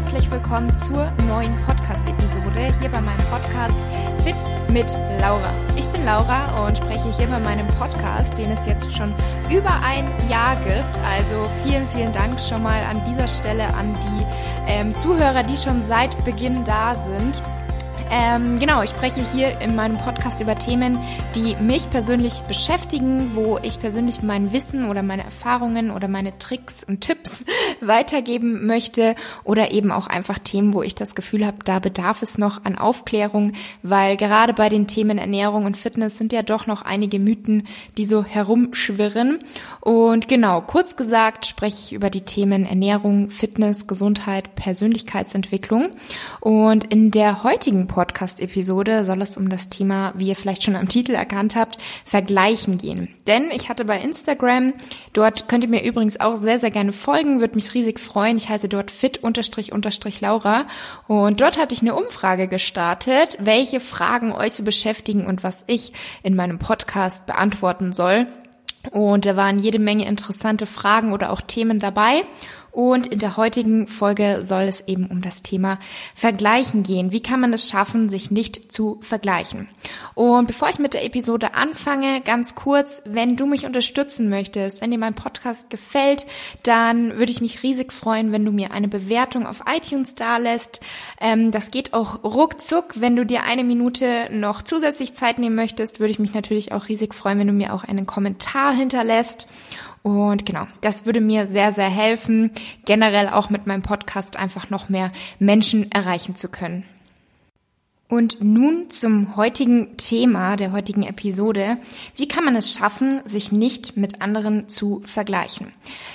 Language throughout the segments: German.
herzlich willkommen zur neuen Podcast-Episode hier bei meinem Podcast Fit mit Laura. Ich bin Laura und spreche hier bei meinem Podcast, den es jetzt schon über ein Jahr gibt. Also vielen, vielen Dank schon mal an dieser Stelle an die ähm, Zuhörer, die schon seit Beginn da sind. Ähm, genau, ich spreche hier in meinem Podcast über Themen, die mich persönlich beschäftigen, wo ich persönlich mein Wissen oder meine Erfahrungen oder meine Tricks und Tipps weitergeben möchte oder eben auch einfach Themen, wo ich das Gefühl habe, da bedarf es noch an Aufklärung, weil gerade bei den Themen Ernährung und Fitness sind ja doch noch einige Mythen, die so herumschwirren. Und genau, kurz gesagt spreche ich über die Themen Ernährung, Fitness, Gesundheit, Persönlichkeitsentwicklung. Und in der heutigen Podcast Podcast-Episode soll es um das Thema, wie ihr vielleicht schon am Titel erkannt habt, Vergleichen gehen. Denn ich hatte bei Instagram, dort könnt ihr mir übrigens auch sehr, sehr gerne folgen, würde mich riesig freuen. Ich heiße dort fit-laura und dort hatte ich eine Umfrage gestartet, welche Fragen euch so beschäftigen und was ich in meinem Podcast beantworten soll. Und da waren jede Menge interessante Fragen oder auch Themen dabei. Und in der heutigen Folge soll es eben um das Thema Vergleichen gehen. Wie kann man es schaffen, sich nicht zu vergleichen? Und bevor ich mit der Episode anfange, ganz kurz, wenn du mich unterstützen möchtest, wenn dir mein Podcast gefällt, dann würde ich mich riesig freuen, wenn du mir eine Bewertung auf iTunes da lässt. Ähm, das geht auch ruckzuck. Wenn du dir eine Minute noch zusätzlich Zeit nehmen möchtest, würde ich mich natürlich auch riesig freuen, wenn du mir auch einen Kommentar hinterlässt. Und genau, das würde mir sehr, sehr helfen, generell auch mit meinem Podcast einfach noch mehr Menschen erreichen zu können. Und nun zum heutigen Thema der heutigen Episode. Wie kann man es schaffen, sich nicht mit anderen zu vergleichen?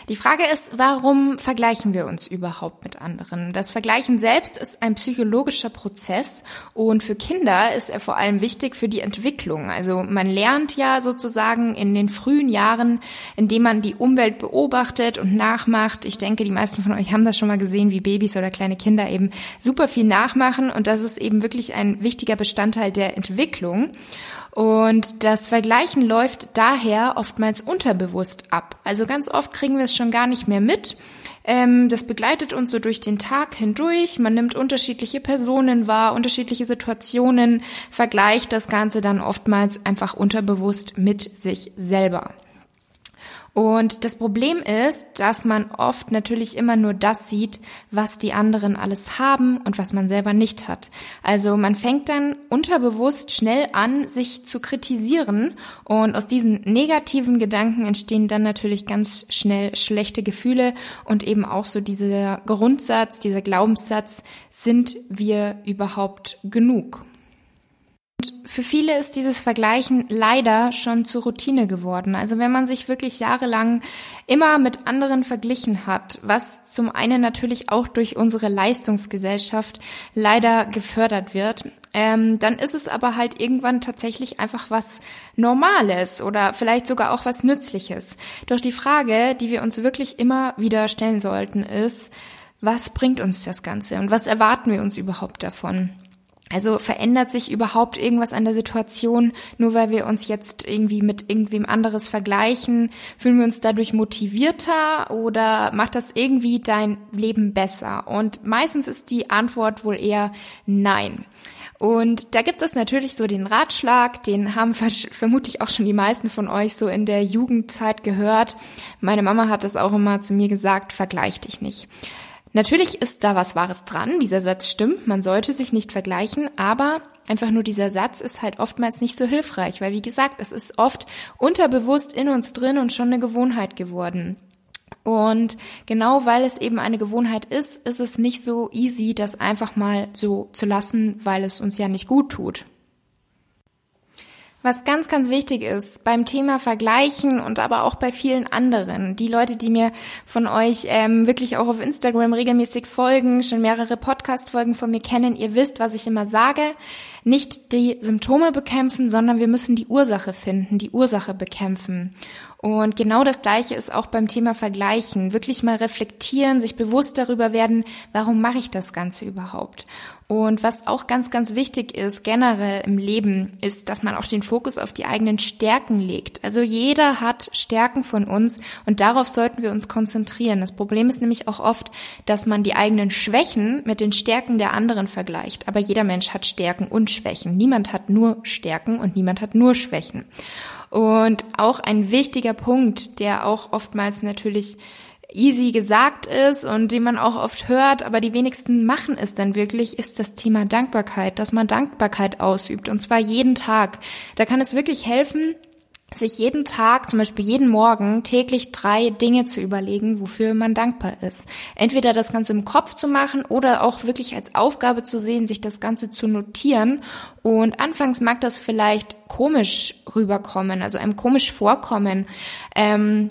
Die Frage ist, warum vergleichen wir uns überhaupt mit anderen? Das Vergleichen selbst ist ein psychologischer Prozess und für Kinder ist er vor allem wichtig für die Entwicklung. Also man lernt ja sozusagen in den frühen Jahren, indem man die Umwelt beobachtet und nachmacht. Ich denke, die meisten von euch haben das schon mal gesehen, wie Babys oder kleine Kinder eben super viel nachmachen und das ist eben wirklich ein ein wichtiger Bestandteil der Entwicklung. Und das Vergleichen läuft daher oftmals unterbewusst ab. Also ganz oft kriegen wir es schon gar nicht mehr mit. Ähm, das begleitet uns so durch den Tag hindurch. Man nimmt unterschiedliche Personen wahr, unterschiedliche Situationen, vergleicht das Ganze dann oftmals einfach unterbewusst mit sich selber. Und das Problem ist, dass man oft natürlich immer nur das sieht, was die anderen alles haben und was man selber nicht hat. Also man fängt dann unterbewusst schnell an, sich zu kritisieren und aus diesen negativen Gedanken entstehen dann natürlich ganz schnell schlechte Gefühle und eben auch so dieser Grundsatz, dieser Glaubenssatz, sind wir überhaupt genug? Für viele ist dieses Vergleichen leider schon zur Routine geworden. Also wenn man sich wirklich jahrelang immer mit anderen verglichen hat, was zum einen natürlich auch durch unsere Leistungsgesellschaft leider gefördert wird, ähm, dann ist es aber halt irgendwann tatsächlich einfach was Normales oder vielleicht sogar auch was Nützliches. Doch die Frage, die wir uns wirklich immer wieder stellen sollten, ist, was bringt uns das Ganze und was erwarten wir uns überhaupt davon? Also verändert sich überhaupt irgendwas an der Situation, nur weil wir uns jetzt irgendwie mit irgendwem anderes vergleichen? Fühlen wir uns dadurch motivierter oder macht das irgendwie dein Leben besser? Und meistens ist die Antwort wohl eher nein. Und da gibt es natürlich so den Ratschlag, den haben vermutlich auch schon die meisten von euch so in der Jugendzeit gehört. Meine Mama hat das auch immer zu mir gesagt, vergleich dich nicht. Natürlich ist da was Wahres dran, dieser Satz stimmt, man sollte sich nicht vergleichen, aber einfach nur dieser Satz ist halt oftmals nicht so hilfreich, weil wie gesagt, es ist oft unterbewusst in uns drin und schon eine Gewohnheit geworden. Und genau weil es eben eine Gewohnheit ist, ist es nicht so easy, das einfach mal so zu lassen, weil es uns ja nicht gut tut. Was ganz, ganz wichtig ist beim Thema Vergleichen und aber auch bei vielen anderen, die Leute, die mir von euch ähm, wirklich auch auf Instagram regelmäßig folgen, schon mehrere Podcast-Folgen von mir kennen, ihr wisst, was ich immer sage, nicht die Symptome bekämpfen, sondern wir müssen die Ursache finden, die Ursache bekämpfen. Und genau das Gleiche ist auch beim Thema Vergleichen. Wirklich mal reflektieren, sich bewusst darüber werden, warum mache ich das Ganze überhaupt? Und was auch ganz, ganz wichtig ist generell im Leben, ist, dass man auch den Fokus auf die eigenen Stärken legt. Also jeder hat Stärken von uns und darauf sollten wir uns konzentrieren. Das Problem ist nämlich auch oft, dass man die eigenen Schwächen mit den Stärken der anderen vergleicht. Aber jeder Mensch hat Stärken und Schwächen. Niemand hat nur Stärken und niemand hat nur Schwächen. Und auch ein wichtiger Punkt, der auch oftmals natürlich easy gesagt ist und den man auch oft hört, aber die wenigsten machen es dann wirklich, ist das Thema Dankbarkeit, dass man Dankbarkeit ausübt und zwar jeden Tag. Da kann es wirklich helfen, sich jeden Tag, zum Beispiel jeden Morgen, täglich drei Dinge zu überlegen, wofür man dankbar ist. Entweder das Ganze im Kopf zu machen oder auch wirklich als Aufgabe zu sehen, sich das Ganze zu notieren. Und anfangs mag das vielleicht komisch rüberkommen, also einem komisch vorkommen. Ähm,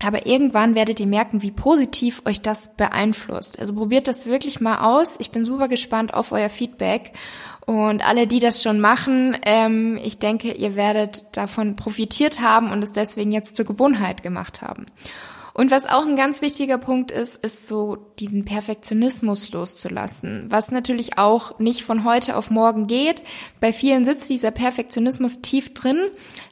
aber irgendwann werdet ihr merken, wie positiv euch das beeinflusst. Also probiert das wirklich mal aus. Ich bin super gespannt auf euer Feedback. Und alle, die das schon machen, ähm, ich denke, ihr werdet davon profitiert haben und es deswegen jetzt zur Gewohnheit gemacht haben. Und was auch ein ganz wichtiger Punkt ist, ist so diesen Perfektionismus loszulassen, was natürlich auch nicht von heute auf morgen geht. Bei vielen sitzt dieser Perfektionismus tief drin,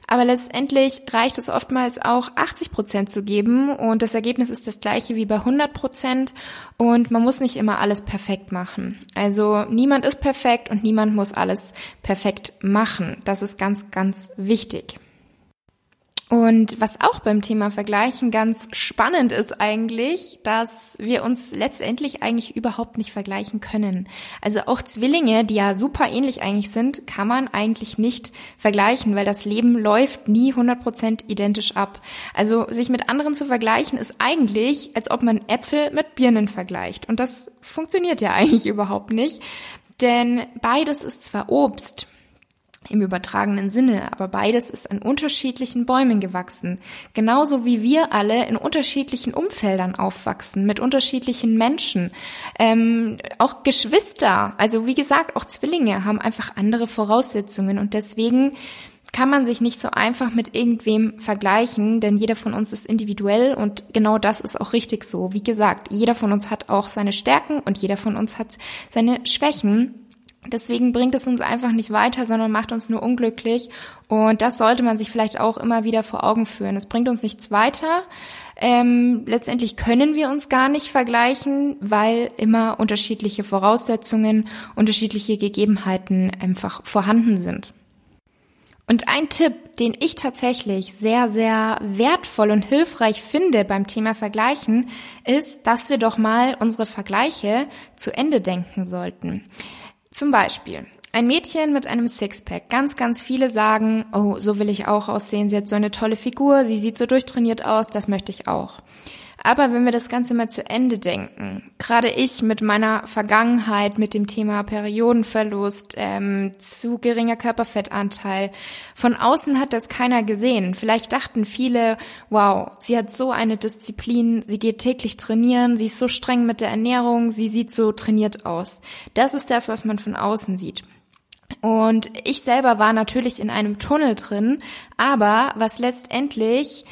aber letztendlich reicht es oftmals auch 80 Prozent zu geben und das Ergebnis ist das gleiche wie bei 100 Prozent und man muss nicht immer alles perfekt machen. Also niemand ist perfekt und niemand muss alles perfekt machen. Das ist ganz, ganz wichtig. Und was auch beim Thema Vergleichen ganz spannend ist eigentlich, dass wir uns letztendlich eigentlich überhaupt nicht vergleichen können. Also auch Zwillinge, die ja super ähnlich eigentlich sind, kann man eigentlich nicht vergleichen, weil das Leben läuft nie 100% identisch ab. Also sich mit anderen zu vergleichen ist eigentlich, als ob man Äpfel mit Birnen vergleicht. Und das funktioniert ja eigentlich überhaupt nicht, denn beides ist zwar Obst, im übertragenen Sinne, aber beides ist an unterschiedlichen Bäumen gewachsen, genauso wie wir alle in unterschiedlichen Umfeldern aufwachsen, mit unterschiedlichen Menschen. Ähm, auch Geschwister, also wie gesagt, auch Zwillinge haben einfach andere Voraussetzungen und deswegen kann man sich nicht so einfach mit irgendwem vergleichen, denn jeder von uns ist individuell und genau das ist auch richtig so. Wie gesagt, jeder von uns hat auch seine Stärken und jeder von uns hat seine Schwächen. Deswegen bringt es uns einfach nicht weiter, sondern macht uns nur unglücklich. Und das sollte man sich vielleicht auch immer wieder vor Augen führen. Es bringt uns nichts weiter. Ähm, letztendlich können wir uns gar nicht vergleichen, weil immer unterschiedliche Voraussetzungen, unterschiedliche Gegebenheiten einfach vorhanden sind. Und ein Tipp, den ich tatsächlich sehr, sehr wertvoll und hilfreich finde beim Thema Vergleichen, ist, dass wir doch mal unsere Vergleiche zu Ende denken sollten. Zum Beispiel ein Mädchen mit einem Sixpack. Ganz, ganz viele sagen, oh, so will ich auch aussehen. Sie hat so eine tolle Figur, sie sieht so durchtrainiert aus, das möchte ich auch. Aber wenn wir das Ganze mal zu Ende denken, gerade ich mit meiner Vergangenheit, mit dem Thema Periodenverlust, ähm, zu geringer Körperfettanteil, von außen hat das keiner gesehen. Vielleicht dachten viele, wow, sie hat so eine Disziplin, sie geht täglich trainieren, sie ist so streng mit der Ernährung, sie sieht so trainiert aus. Das ist das, was man von außen sieht. Und ich selber war natürlich in einem Tunnel drin, aber was letztendlich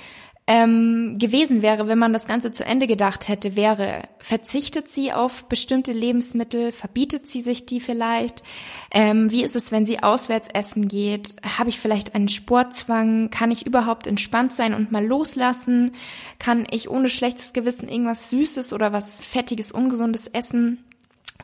ähm, gewesen wäre, wenn man das Ganze zu Ende gedacht hätte, wäre, verzichtet sie auf bestimmte Lebensmittel, verbietet sie sich die vielleicht? Ähm, wie ist es, wenn sie auswärts essen geht? Habe ich vielleicht einen Sportzwang? Kann ich überhaupt entspannt sein und mal loslassen? Kann ich ohne schlechtes Gewissen irgendwas Süßes oder was Fettiges, Ungesundes essen?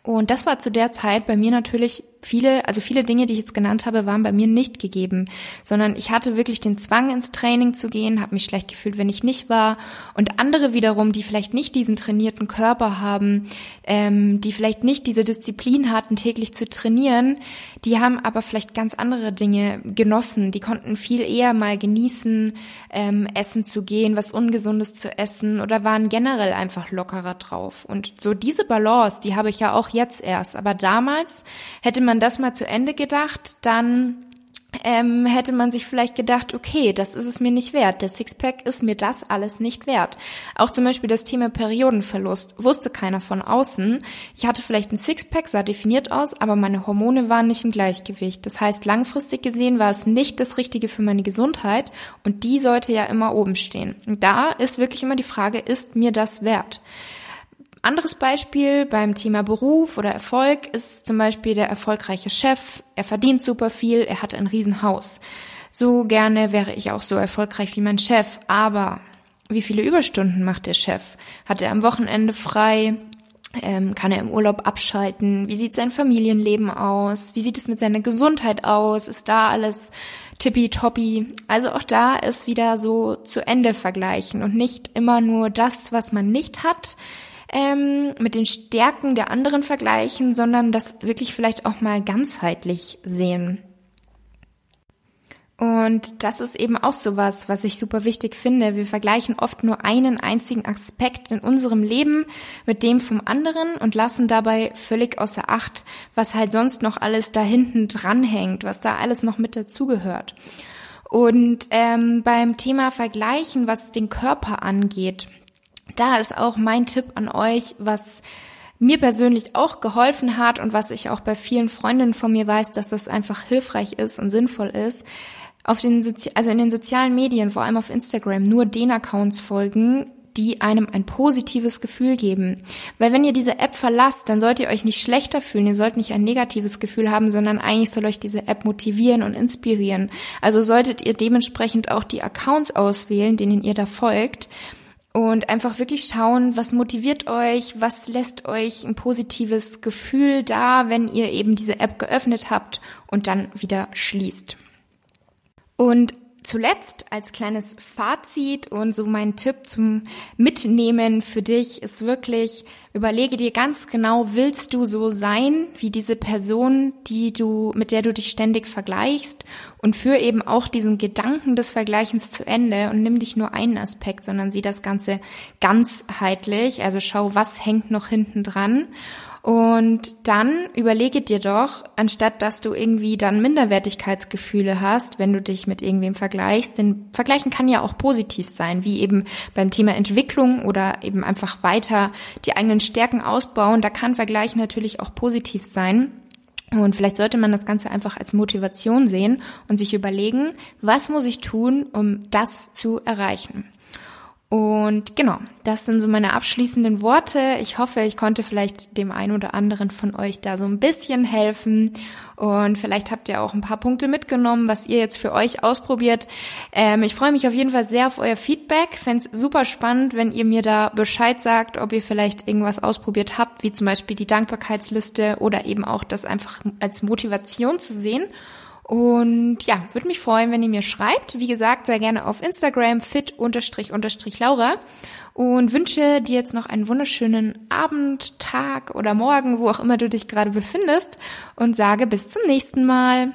Und das war zu der Zeit bei mir natürlich viele, also viele Dinge, die ich jetzt genannt habe, waren bei mir nicht gegeben, sondern ich hatte wirklich den Zwang ins Training zu gehen, habe mich schlecht gefühlt, wenn ich nicht war. Und andere wiederum, die vielleicht nicht diesen trainierten Körper haben, ähm, die vielleicht nicht diese Disziplin hatten, täglich zu trainieren, die haben aber vielleicht ganz andere Dinge genossen. Die konnten viel eher mal genießen, ähm, essen zu gehen, was Ungesundes zu essen oder waren generell einfach lockerer drauf. Und so diese Balance, die habe ich ja auch jetzt erst. Aber damals hätte man man das mal zu Ende gedacht, dann ähm, hätte man sich vielleicht gedacht, okay, das ist es mir nicht wert. Der Sixpack ist mir das alles nicht wert. Auch zum Beispiel das Thema Periodenverlust wusste keiner von außen. Ich hatte vielleicht ein Sixpack, sah definiert aus, aber meine Hormone waren nicht im Gleichgewicht. Das heißt, langfristig gesehen war es nicht das Richtige für meine Gesundheit und die sollte ja immer oben stehen. Und da ist wirklich immer die Frage, ist mir das wert? Anderes Beispiel beim Thema Beruf oder Erfolg ist zum Beispiel der erfolgreiche Chef. Er verdient super viel, er hat ein Riesenhaus. So gerne wäre ich auch so erfolgreich wie mein Chef, aber wie viele Überstunden macht der Chef? Hat er am Wochenende frei? Ähm, kann er im Urlaub abschalten? Wie sieht sein Familienleben aus? Wie sieht es mit seiner Gesundheit aus? Ist da alles tippitoppi? Also auch da ist wieder so zu Ende vergleichen und nicht immer nur das, was man nicht hat, ähm, mit den Stärken der anderen vergleichen, sondern das wirklich vielleicht auch mal ganzheitlich sehen. Und das ist eben auch sowas, was ich super wichtig finde. Wir vergleichen oft nur einen einzigen Aspekt in unserem Leben mit dem vom anderen und lassen dabei völlig außer Acht, was halt sonst noch alles da hinten dranhängt, was da alles noch mit dazugehört. Und ähm, beim Thema Vergleichen, was den Körper angeht, da ist auch mein Tipp an euch, was mir persönlich auch geholfen hat und was ich auch bei vielen Freundinnen von mir weiß, dass das einfach hilfreich ist und sinnvoll ist. Auf den Sozi also in den sozialen Medien, vor allem auf Instagram, nur den Accounts folgen, die einem ein positives Gefühl geben. Weil wenn ihr diese App verlasst, dann sollt ihr euch nicht schlechter fühlen, ihr sollt nicht ein negatives Gefühl haben, sondern eigentlich soll euch diese App motivieren und inspirieren. Also solltet ihr dementsprechend auch die Accounts auswählen, denen ihr da folgt und einfach wirklich schauen, was motiviert euch, was lässt euch ein positives Gefühl da, wenn ihr eben diese App geöffnet habt und dann wieder schließt. Und zuletzt als kleines Fazit und so mein Tipp zum Mitnehmen für dich ist wirklich, überlege dir ganz genau, willst du so sein wie diese Person, die du, mit der du dich ständig vergleichst? Und führ eben auch diesen Gedanken des Vergleichens zu Ende und nimm dich nur einen Aspekt, sondern sieh das Ganze ganzheitlich, also schau, was hängt noch hinten dran und dann überlege dir doch, anstatt dass du irgendwie dann Minderwertigkeitsgefühle hast, wenn du dich mit irgendwem vergleichst, denn Vergleichen kann ja auch positiv sein, wie eben beim Thema Entwicklung oder eben einfach weiter die eigenen Stärken ausbauen. Da kann Vergleichen natürlich auch positiv sein. Und vielleicht sollte man das Ganze einfach als Motivation sehen und sich überlegen, was muss ich tun, um das zu erreichen. Und genau, das sind so meine abschließenden Worte. Ich hoffe, ich konnte vielleicht dem einen oder anderen von euch da so ein bisschen helfen. Und vielleicht habt ihr auch ein paar Punkte mitgenommen, was ihr jetzt für euch ausprobiert. Ähm, ich freue mich auf jeden Fall sehr auf euer Feedback. Fände super spannend, wenn ihr mir da Bescheid sagt, ob ihr vielleicht irgendwas ausprobiert habt, wie zum Beispiel die Dankbarkeitsliste oder eben auch das einfach als Motivation zu sehen. Und ja, würde mich freuen, wenn ihr mir schreibt. Wie gesagt, sehr gerne auf Instagram fit-laura und wünsche dir jetzt noch einen wunderschönen Abend, Tag oder Morgen, wo auch immer du dich gerade befindest und sage bis zum nächsten Mal.